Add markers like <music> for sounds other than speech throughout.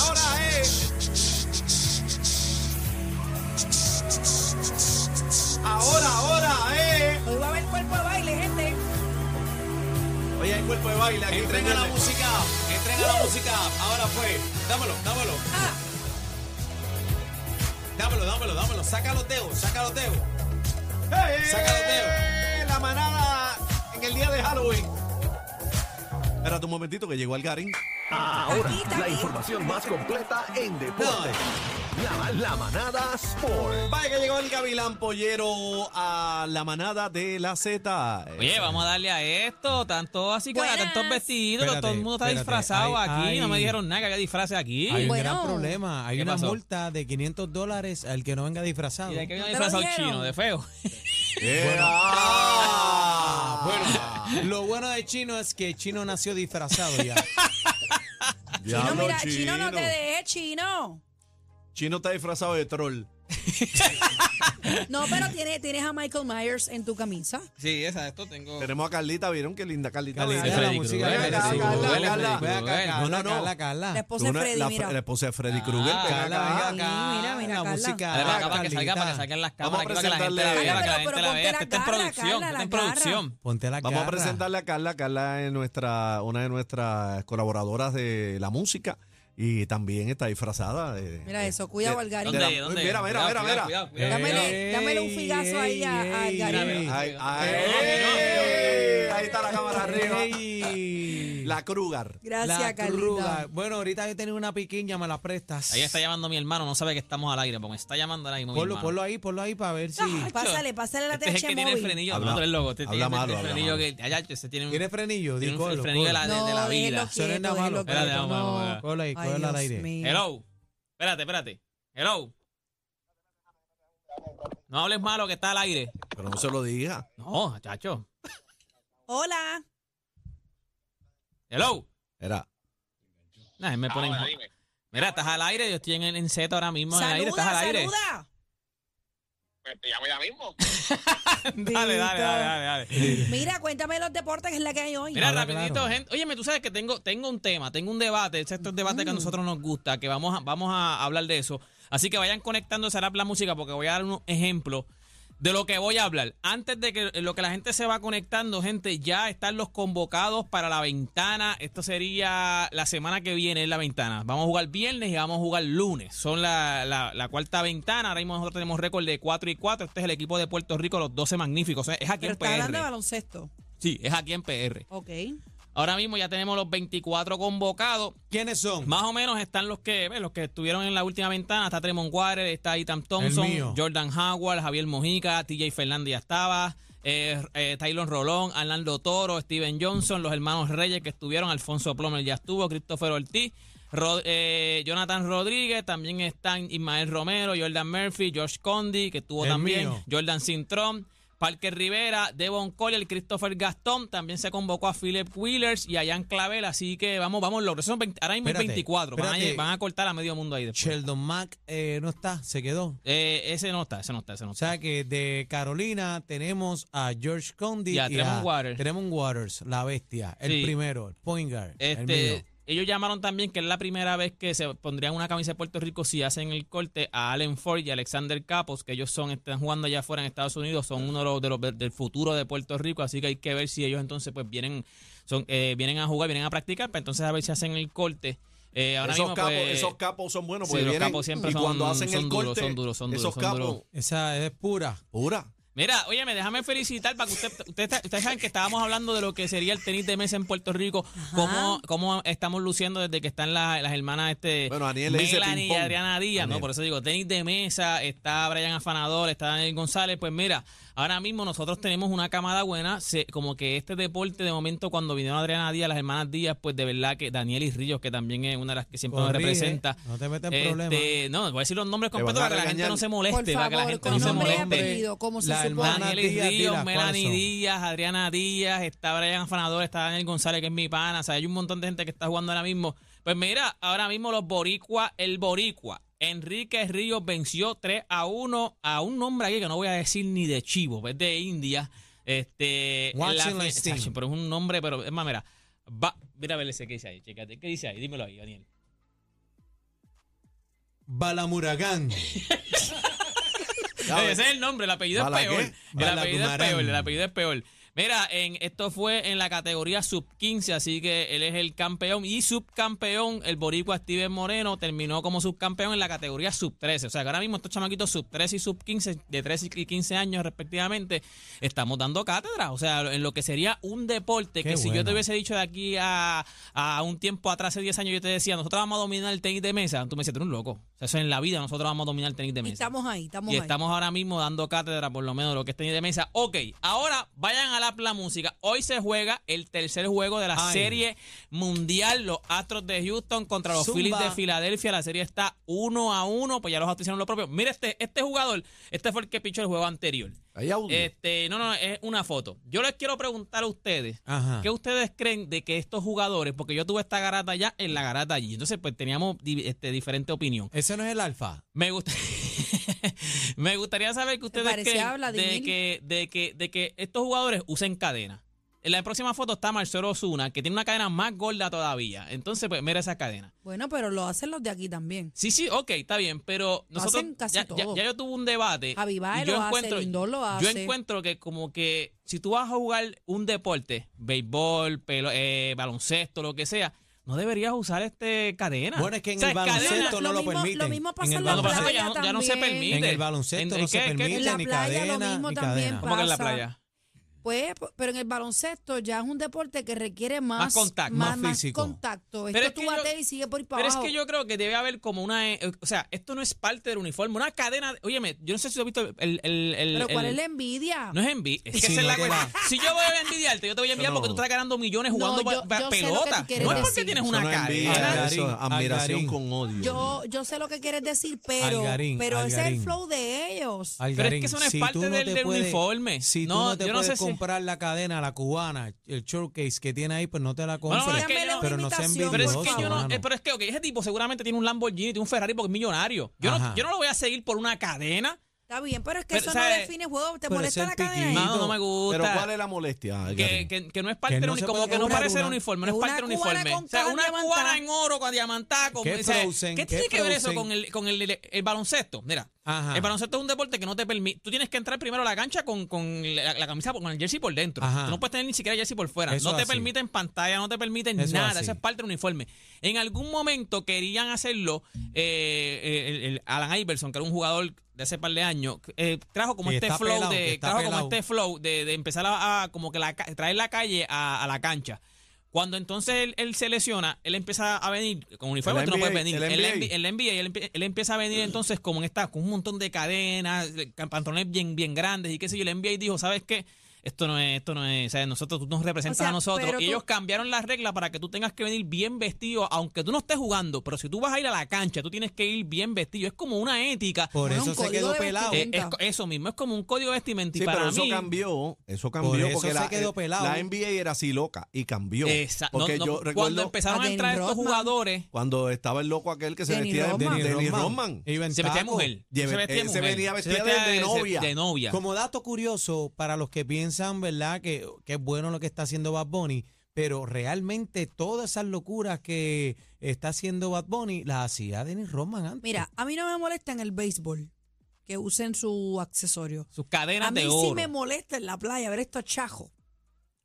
ahora es. Ahora, ahora es. Hoy va a haber cuerpo de baile, gente. Oye, hay cuerpo de baile aquí. Entren a la música, entren a la música. Ahora fue. Dámelo, dámelo. Ah, Dámelo, dámelo, dámelo. Saca los dedos, saca los dedos. ¡Eh! Saca los dedos. La manada en el día de Halloween. Espérate un momentito que llegó Algarín. Ahora, la información más completa en deporte. La, la manada Sport. Vaya que llegó el Gavilán Pollero a la manada de la Z. Oye, vamos a darle a esto, tanto así que tantos vestidos, Espérate, todo el mundo está espérate. disfrazado Hay- aquí, no me hay- dijeron nada que había disfraces aquí. Hay un Bueno. gran problema. Hay ¿Qué una pasó? multa de 500 dólares al que no venga disfrazado. Y de que viene ¿No te lo disfrazado chino, de feo. <laughs> Eh, Ah, ah, bueno, lo bueno de Chino es que Chino nació disfrazado ya. <laughs> Chino, mira, chino, no te dejes, chino. Chino está disfrazado de troll. <laughs> No, pero tienes, tienes a Michael Myers en tu camisa. Sí, esa, esto tengo. Tenemos a Carlita, ¿vieron qué linda Carlita? Carlita, Freddy la música Carla, Carla. Carla. La esposa de Freddy, la, mira. la esposa de Freddy Krueger. Ah, Carla, mira, mira, la música. Para que Carlita. salga, para que salgan las Vamos a cámaras, gente la presentarle- para que la gente la está en producción, está en. Ponte la Vamos a presentarle a Carla. Carla es nuestra, una de nuestras colaboradoras de la música y también está disfrazada. de- Mira eso, cuidado, de- Algarín. Mira, mira, mira, Cuidado, mira. cuidado, cuidado. Dámele- dámele un figazo ahí a- Algarín. ahí está la cámara arriba. La Kruger. Gracias, La Carlita. Kruger. Bueno, ahorita yo tenía una piquiña, me la prestas. Ahí está llamando mi hermano, no sabe que estamos al aire, porque me está llamando ahora mismo mi Ponlo, hermano. ponlo ahí, ponlo ahí para ver si. Ay, pásale, pásale la Este es el TH que tiene el móvil. frenillo, Habla- no, tú eres loco. Este habla tiene malo, el habla frenillo malo. que, allá, ese tiene un, ¿Tiene frenillo? tiene un colo, frenillo de la, colo. de, de la No, vida. Eso no es quieto, nada malo. déjelo Espérate, quieto, vamos, no. vamos, vamos. Colo ahí, Ay, colo al Dios aire. mío. Hello. Espérate, espérate. Hello. No hables malo que está al aire. Pero no se lo diga. No, chacho. Hola. Hello. Era. Nah, me ponen. Mira, estás al aire, yo estoy en, en set ahora mismo en el aire, estás al Saluda, aire. saluda. Pues te llamo ya mismo. <laughs> dale, dale, dale, dale, dale. Mira, cuéntame los deportes que es la que hay hoy. Mira, Habla rapidito, claro. gente. Óyeme, tú sabes que tengo, tengo un tema, tengo un debate, ese es el debate que a nosotros nos gusta, que vamos a, vamos a hablar de eso. Así que vayan conectándose a la música porque voy a dar un ejemplo de lo que voy a hablar. Antes de que lo que la gente se va conectando, gente, ya están los convocados para la ventana. Esto sería la semana que viene, es la ventana. Vamos a jugar viernes y vamos a jugar lunes. Son la, la- la cuarta ventana. Ahora mismo nosotros tenemos récord de 4 y 4. Este es el equipo de Puerto Rico, los 12 magníficos. Es aquí Pero en está hablando de PR. baloncesto. Sí, es aquí en PR. Ok. Ahora mismo ya tenemos los 24 convocados. ¿Quiénes son? Más o menos están los que ves, los que estuvieron en la última ventana. Está Tremont Waters, está Ethan Thompson. Jordan Howard, Javier Mojica, TJ Fernández ya estaba, eh, eh, Tylon Rolón, Orlando Toro, Steven Johnson, los hermanos Reyes que estuvieron, Alfonso Plomer ya estuvo, Christopher Ortiz, Ro- eh, Jonathan Rodríguez, también están Ismael Romero, Jordan Murphy, Josh Condi, que estuvo El también, mío. Jordan Cintrón. Parker Rivera, Devon Collier, Christopher Gastón, también se convocó a Philip Wheelers y a Jan Clavel, así que vamos, vamos, logros. Son 20 ahora mismo Espérate, 24, van a, espérate. van a cortar a medio mundo ahí después. Sheldon Mack eh, no está, se quedó. Eh, ese no está, ese no está, ese no O está. sea que de Carolina tenemos a George Condi Y a Tremont Waters. Tremont Waters, la bestia, el Sí. primero, el point guard, el mío. Ellos llamaron también que es la primera vez que se pondrían una camisa de Puerto Rico si hacen el corte a Allen Ford y Alexander Capos, que ellos son están jugando allá afuera en Estados Unidos, son uno de los, de los del futuro de Puerto Rico, así que hay que ver si ellos entonces pues vienen son eh, vienen a jugar, vienen a practicar, para entonces a ver si hacen el corte. Eh, ahora esos, mismo, capos, pues, esos capos son buenos sí, porque los vienen capos siempre y son- cuando hacen son el duros, corte, son duros, son duros, esos son capos, duros. Esa es pura. pura. Mira, óyeme, déjame felicitar para que usted, usted está- ustedes saben que estábamos hablando de lo que sería el tenis de mesa en Puerto Rico, cómo, cómo estamos luciendo desde que están las, las hermanas este Bueno, Aniel Melanie y. Adriana Díaz, no, Aniel. por eso digo, tenis de mesa, está Brian Afanador, está Daniel González, pues mira, ahora mismo nosotros tenemos una camada buena, se- como que este deporte de momento cuando vinieron Adriana Díaz, las hermanas Díaz, pues de verdad que Daniel y Ríos, que también es una de las que siempre nos representa. no te metas en Este, problemas. No, voy a decir los nombres completos para que la gente no se Por moleste, para que la gente no se moleste. apellido, como se La. Hermana Daniel Díaz, Ríos, ¿cuáles Melanie? Díaz, Adriana Díaz, está Brian Afanador, está Daniel González, que es mi pana. O sea, hay un montón de gente que está jugando ahora mismo. Pues mira, ahora mismo los Boricua, el Boricua. Enrique Ríos venció 3 a 1 a un nombre aquí que no voy a decir ni de chivo, es de India. Este, la pero es un nombre, pero es más, mira. Va, mira a ver ese que dice ahí, chécate. ¿Qué dice ahí? Dímelo ahí, Daniel. Balamuragán. <laughs> Ese es el nombre, el apellido es ¿Bala peor. El apellido es peor, el apellido es peor. Mira, en, esto fue en la categoría sub 15, así que él es el campeón y subcampeón. El boricua Steven Moreno terminó como subcampeón en la categoría sub 13. O sea, que ahora mismo estos chamaquitos sub 13 y sub 15, de 13 y 15 años respectivamente, estamos dando cátedra. O sea, en lo que sería un deporte Qué que si yo te hubiese dicho de aquí a, a un tiempo atrás, hace 10 años, yo te decía, nosotros vamos a dominar el tenis de mesa, tú me decías, tú eres un loco. Sea, eso en la vida, nosotros vamos a dominar el tenis de Y mesa. estamos ahí, estamos Y ahí. estamos ahora mismo dando cátedra, por lo menos, de lo que es tenis de mesa. Ok, ahora vayan a la, la música. Hoy se juega el tercer juego de la Ay. serie mundial. Los Astros de Houston contra los Zumba. Phillies de Filadelfia. La serie está uno a uno. Pues ya los Astros hicieron lo propio. Mira, este, este jugador, este fue el que pichó el juego anterior. Hay audio. Este, no, no, es una foto. Yo les quiero preguntar a ustedes. Ajá. ¿Qué ustedes creen de que estos jugadores, porque yo tuve esta garata allá en la garata allí, entonces pues teníamos di- este, diferente opinión. Ese no es el alfa. Me gusta <laughs> Me gustaría saber que ustedes creen de que, de, que, de que estos jugadores usen cadena. En la próxima foto está Marcelo Osuna, que tiene una cadena más gorda todavía. Entonces, pues, mira esa cadena. Bueno, pero lo hacen los de aquí también. Sí, sí, ok, está bien, pero nosotros hacen casi ya, ya- todo. ya yo tuve un debate. Javi Baez yo lo hace, encuentro, Lindor lo Yo hace. encuentro que como que si tú vas a jugar un deporte, béisbol, pelo- eh, baloncesto, lo que sea, no deberías usar este cadena. Bueno, es que en O sea, el baloncesto cadena- no Lo lo mismo- lo permiten. mismo pasa en en el la No, baloncesto, ya, no, ya no se permite. en el baloncesto ¿En- no en se qué- qué- permite En la ni playa lo cadena mismo ni también cadena. ¿Cómo que en la pasa. playa? Pues, pero en el baloncesto ya es un deporte que requiere más, Más contacto. más, Más más físico. contacto. Pero Esto es tú que yo- bateas y sigue por ahí para Pero es abajo. que yo creo que debe haber como una. eh, O sea, esto no es parte del uniforme. Una cadena. Óyeme, yo no sé si tú has visto el. el, el- pero ¿cuál el- es la envidia? No es envidia. Es que Si esa es no la cuestión. Si yo voy a envidiarte, yo te voy a envidiar No. porque tú estás ganando millones No, jugando yo- pa- yo sé lo que pelota. No es porque tienes Eso una no es envidia, cadena. Algarín, eso es admiración Algarín. con odio. Yo, yo sé lo que quieres decir, pero, Algarín, pero ese es el Algarín. flow de ellos. Pero es que Algarín, eso no es parte no del- uniforme. Si No, no yo no sé si- comprar la cadena, la cubana, el showcase que tiene ahí, pues no te la Bueno, compres. es que yo- pero no sea imitación, Pero es que yo no, eh, pero es que ok, ese tipo seguramente tiene un Lamborghini, tiene un Ferrari porque es millonario. Yo no, yo no lo voy a seguir por una cadena. Está bien, pero es que Pero, eso ¿sabes? no define juego. ¿Te molesta es la el cadena? No, no me gusta. Pero ¿cuál es la molestia? que, que, que no es parte del no uni- se como que no parece el uniforme, no es parte del uniforme. O sea, una diamantada. cubana en oro con diamantada. Con, ¿Qué o sea? ¿Qué ¿Qué tiene que ver eso con el, con el, el baloncesto? Mira, Ajá. el baloncesto es un deporte que no te permite. Tú tienes que entrar primero a la cancha con, con la, la camisa, con el jersey por dentro. Ajá. Tú no puedes tener ni siquiera jersey por fuera. Eso no te así. permiten pantalla, no te permiten Eso nada. así. Eso es parte del uniforme. En algún momento querían hacerlo. eh, el, el Alan Iverson, que era un jugador de hace par de años, eh, trajo como este flow pelado, de trajo como este flow de, de empezar a, a como que la, traer la calle a, a la cancha. Cuando entonces él, él se lesiona, él empieza a venir con uniforme, tú no puedes venir. el NBA. NBA, él, empie- él empieza a venir entonces como en esta, con un montón de cadenas, pantalones bien, bien grandes y qué sé yo. El NBA dijo, ¿sabes qué? Esto no es, esto no es, o sea, nosotros, tú nos representas O sea, a nosotros. Y tú- ellos cambiaron las reglas para que tú tengas que venir bien vestido, aunque tú no estés jugando, pero si tú vas a ir a la cancha, tú tienes que ir bien vestido. Es como una ética. Por Bueno, eso se quedó pelado. Eh, es co- eso mismo, es como un código de vestimenta. y Sí, para pero eso mí, cambió, eso cambió Por eso porque se la, quedó eh, pelado. la NBA era así loca y cambió. No, porque no, yo cuando recuerdo empezaron A a entrar Dennis estos Rodman. jugadores, cuando estaba el loco aquel que se vestía de Rodman. Rodman. En se vestía mujer. Se vestía eh, se mujer. venía Se vestida de- de novia. De novia. Como dato curioso, para los que piensan, ¿verdad?, que, que es bueno lo que está haciendo Bad Bunny, pero realmente todas esas locuras que está haciendo Bad Bunny las hacía Dennis Rodman antes. Mira, a mí no me molesta en el béisbol que usen su accesorio. Sus cadenas A mí de sí me molesta en la playa ver estos chajos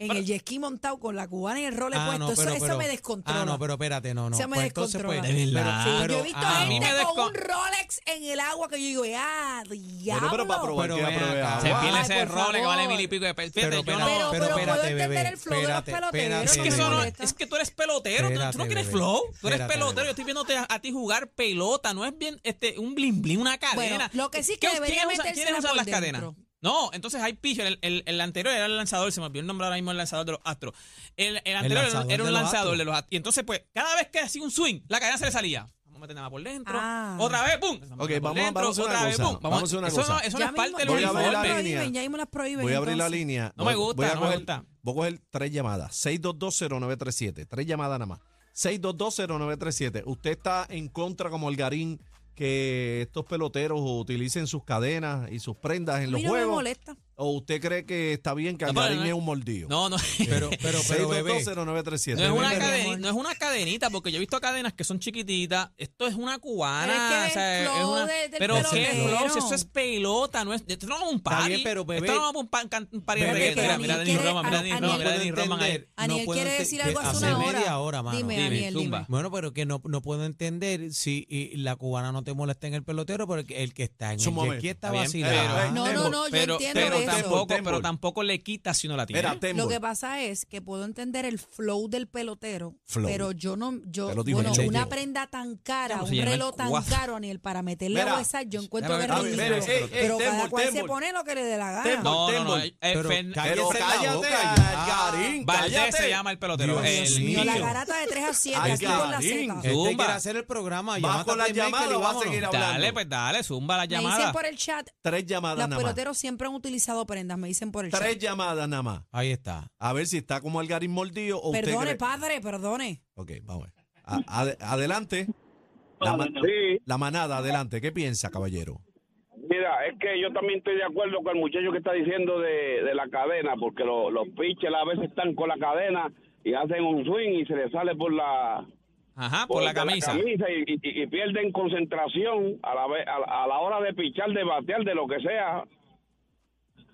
en Pero- el ski montado con la cubana y el role Ah, puesto. no, eso, pero- eso pero- me descontrola. Ah, no, pero espérate, no, no. Se me Pues entonces, descontrola. pues, De pero- verdad. Sí, pero- yo he visto ah, a mí gente me con descon- un Rolex en el agua que yo digo, ah, diablo. Pero para probar Pero que agua. Se pierde ese role que vale mil y pico de pesos. Pero, no- Pero, pero puedo espérate, entender bebé, el flow de los espérate, peloteros. espérate, Es que, eso no, es que tú eres pelotero, tú- tú, Espérate, no bebé. flow, tú eres Espérate, pelotero, yo estoy viéndote a, a ti jugar pelota, no es bien este un blin blin, una cadena. Bueno, lo que sí que ¿Qué- debería ¿quiénes usan- metérsela ¿Quiénes usan las cadenas? No, entonces hay pitcher, el, el, el anterior era el lanzador, se me olvidó el nombre ahora mismo el lanzador de los Astros. El, el anterior era- un lanzador Astros. de los Astros. Y entonces, pues, cada vez que hacía un swing, la cadena se le salía. Vamos a meter nada por dentro. Ah. Otra vez, pum. Ok, vamos a- dentro, vamos a hacer una otra vez, cosa, pum. vamos a hacer una eso cosa. No, eso no Ya es parte del la uniforme. línea. ya mismo las prohíben. Voy a abrir la entonces. línea. No me Voy- gusta, voy a no me coger, gusta. Voy a coger tres llamadas. 6220937. Tres llamadas nada más. 6220937. Usted está en contra como Algarín que estos peloteros utilicen sus cadenas y sus prendas en los no me juegos. molesta. O usted cree que está bien que No, pero Algarín no es- es un mordido? No, no. Pero, <laughs> pero, pero, bebé. 6220937. No es, una Bebé, cadeni- amor. no es una cadenita, porque yo he visto cadenas que son chiquititas. Esto es una cubana. Pero es que o sea, es una- de- del pero qué pelotero. flow, si eso es pelota, no es. Esto no es un party. bien, pero, bebé, esto no es un, can- un party de pero Mira, mira Denis Roman, mira Denis Roman, mira Denis Roman ahí. entender, Aniel quiere decir algo hace una hora. media hora, mano. Dime, Dime, Aniel, dime. Bueno, pero que no, no puedo entender si y la cubana no te molesta en el pelotero, porque el que está en el ski está vacilando. pero- No, no, no, yo pero, entiendo pero eso. Tampoco, pero tampoco le quita si no la tiene. Mira. Lo que pasa es que puedo entender el flow del pelotero, Flow. pero yo no, yo, Te lo digo bueno, yo. una prenda tan cara, ¿Cómo se un reloj tan Guau. caro, Aniel, para meterle Mira, a WhatsApp, yo encuentro que es ridículo. mira, ey, ey, pero cada cual se pone lo que le dé la gana. No, no, no. Eh, Pero cállate Pero. Algarín, Valdés se llama el pelotero. Dios el mío. Mío, la garata de 3 a 7, Ay, aquí por la. Z. Este quiere hacer el programa. Va con las llamadas va a seguir hablando. Dale, pues dale, zumba la Me dicen por el chat, Tres llamadas los peloteros siempre han utilizado prendas, me dicen por el Tres chat. llamadas nada más. Ahí está. A ver si está como Algarín mordido o usted Perdone, cree- padre, perdone. Ok, vamos a ver. A- ade- adelante. La, ma- Sí, la manada, adelante. ¿Qué piensa, caballero? mira, es que yo también estoy de acuerdo con el muchacho que está diciendo de, de la cadena, porque lo- los pitchers a veces están con la cadena y hacen un swing y se les sale por la Ajá, por la camisa. y, y- y pierden concentración a la, vez, a, la- a la hora de pichar, de batear, de lo que sea.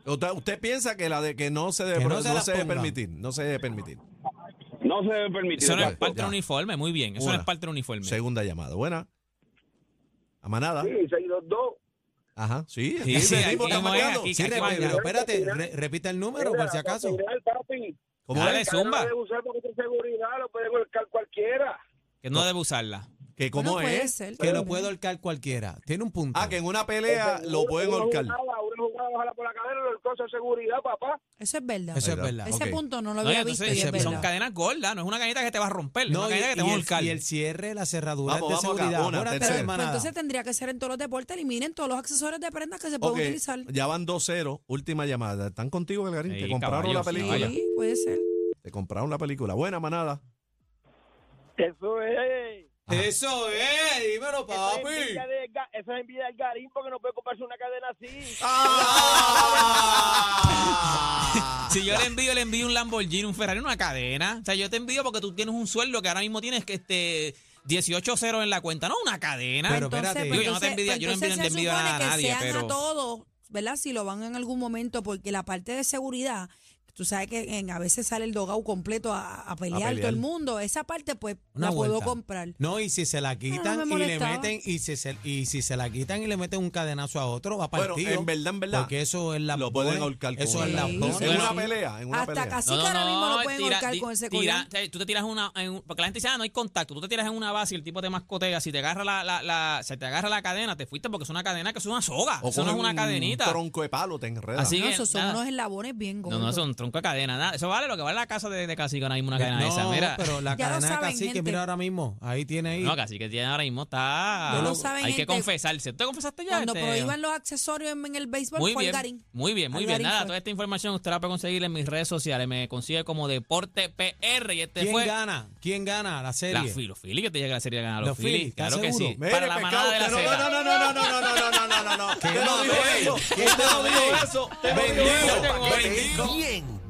¿Usted, usted piensa que la de que no se debe, Que no no se se las debe permitir? No se debe permitir. No se debe permitir. Eso no es parte del uniforme, muy bien. Eso no Una. es parte del uniforme. Segunda llamada. Buena. A manada. Sí, 622. Ajá, sí. Sí, aquí sí, venimos, aquí estamos como es, marcando. aquí, Sí, aquí re- va, pero espérate, re- repita el número por si acaso. ¿Cómo Dale, es? zumba. Cadena de usar porque es seguridad, lo puede golpear cualquiera. Que no debe usarla. ¿Que ¿Cómo Bueno, puede es? ser Que lo puede ahorcar cualquiera. Tiene un punto. Ah, que en una pelea lo pueden Una jugada, ojalá por la cadena, lo cosa de seguridad, papá. Eso es verdad. Eso es Verdad. Ese Ok. punto no lo No, y había entonces, visto y es son verdad. cadenas gordas, no es una cadenita que te va a romper, no, es una y, cadenita que te va a el, ahorcar. y el cierre, la cerradura Vamos, de vamos acá, seguridad. una, Buenas tercera. Pero, entonces tendría que ser en todos los deportes, eliminen todos los accesorios de prendas que se pueden Ok, utilizar. ya van 2-0. Última llamada. ¿Están contigo, Belgarín? Sí, Te compraron caballo, la sí, película. Sí, puede ser. Te compraron la película. Buena manada. Eso es. Eso es, dímelo, Eso es envidia de Ga- eso es envidia del Garín porque no puede comprarse una cadena así. Ah. <laughs> Si yo le envío, le envío un Lamborghini, un Ferrari, una cadena. O sea, yo te envío porque tú tienes un sueldo que ahora mismo tienes que este 18 ceros en la cuenta, no una cadena. Pero Entonces, espérate. pues, yo no te entonces- envidia- yo no pues, envidio- entonces envidio a que nadie, sean pero- a todos, ¿verdad? Si lo van en algún momento, porque la parte de seguridad, tú sabes que en- a veces sale el dogao completo a, a pelear, pelear. todo el mundo. Esa parte, pues, Una la puedo vuelta. comprar. No, y si se la quitan me y le meten y si se, y si se la quitan y le meten un cadenazo a otro, va Bueno, partido. en verdad, en verdad. Porque eso es la Lo pueden ahorcar Eso con es la Sí. En una Sí. pelea, en una Hasta pelea. casi que ahora mismo lo pueden tira- ahorcar con ese tira- tú te tiras una, en porque la gente dice, ah, no hay contacto. Tú te tiras en una base y el tipo te mascotea. Si te agarra la, la, la- se te agarra la cadena, te fuiste porque es una cadena que es una soga. O eso no es una cadenita. Un tronco de palo, te enreda. Así No, que, esos son nada. unos eslabones bien No, gordos. no, son tronco de cadena. Nada. Eso vale lo que vale la casa de, de Cacique ahora mismo una cadena no, esa. Mira. pero la Ya lo cadena saben, casi que gente. mira ahora mismo, ahí tiene ahí. No, Cacique tiene ahora mismo está. Ya lo saben, hay que gente. confesarse. ¿Tú te confesaste ya? Cuando este? prohíban los accesorios en, en el béisbol, Muy fue bien, Algarín. muy bien, muy bien. Algarín Nada, fue. toda esta información usted la puede conseguir en mis redes sociales. Me consigue como Deporte PR y este ¿Quién fue gana? ¿Quién gana la serie? la Filo Philly que te llega la serie a ganar los, Los. Philly, Claro ¿estás que seguro? sí. Mire, Para la pescado, manada de la usted no, no, no, no, no, no, no, no, no, no, no, no, no. ¿Qué Usted no dijo eso. ¿Qué Usted no dijo eso. Usted no dijo Bendito, bendito. Bien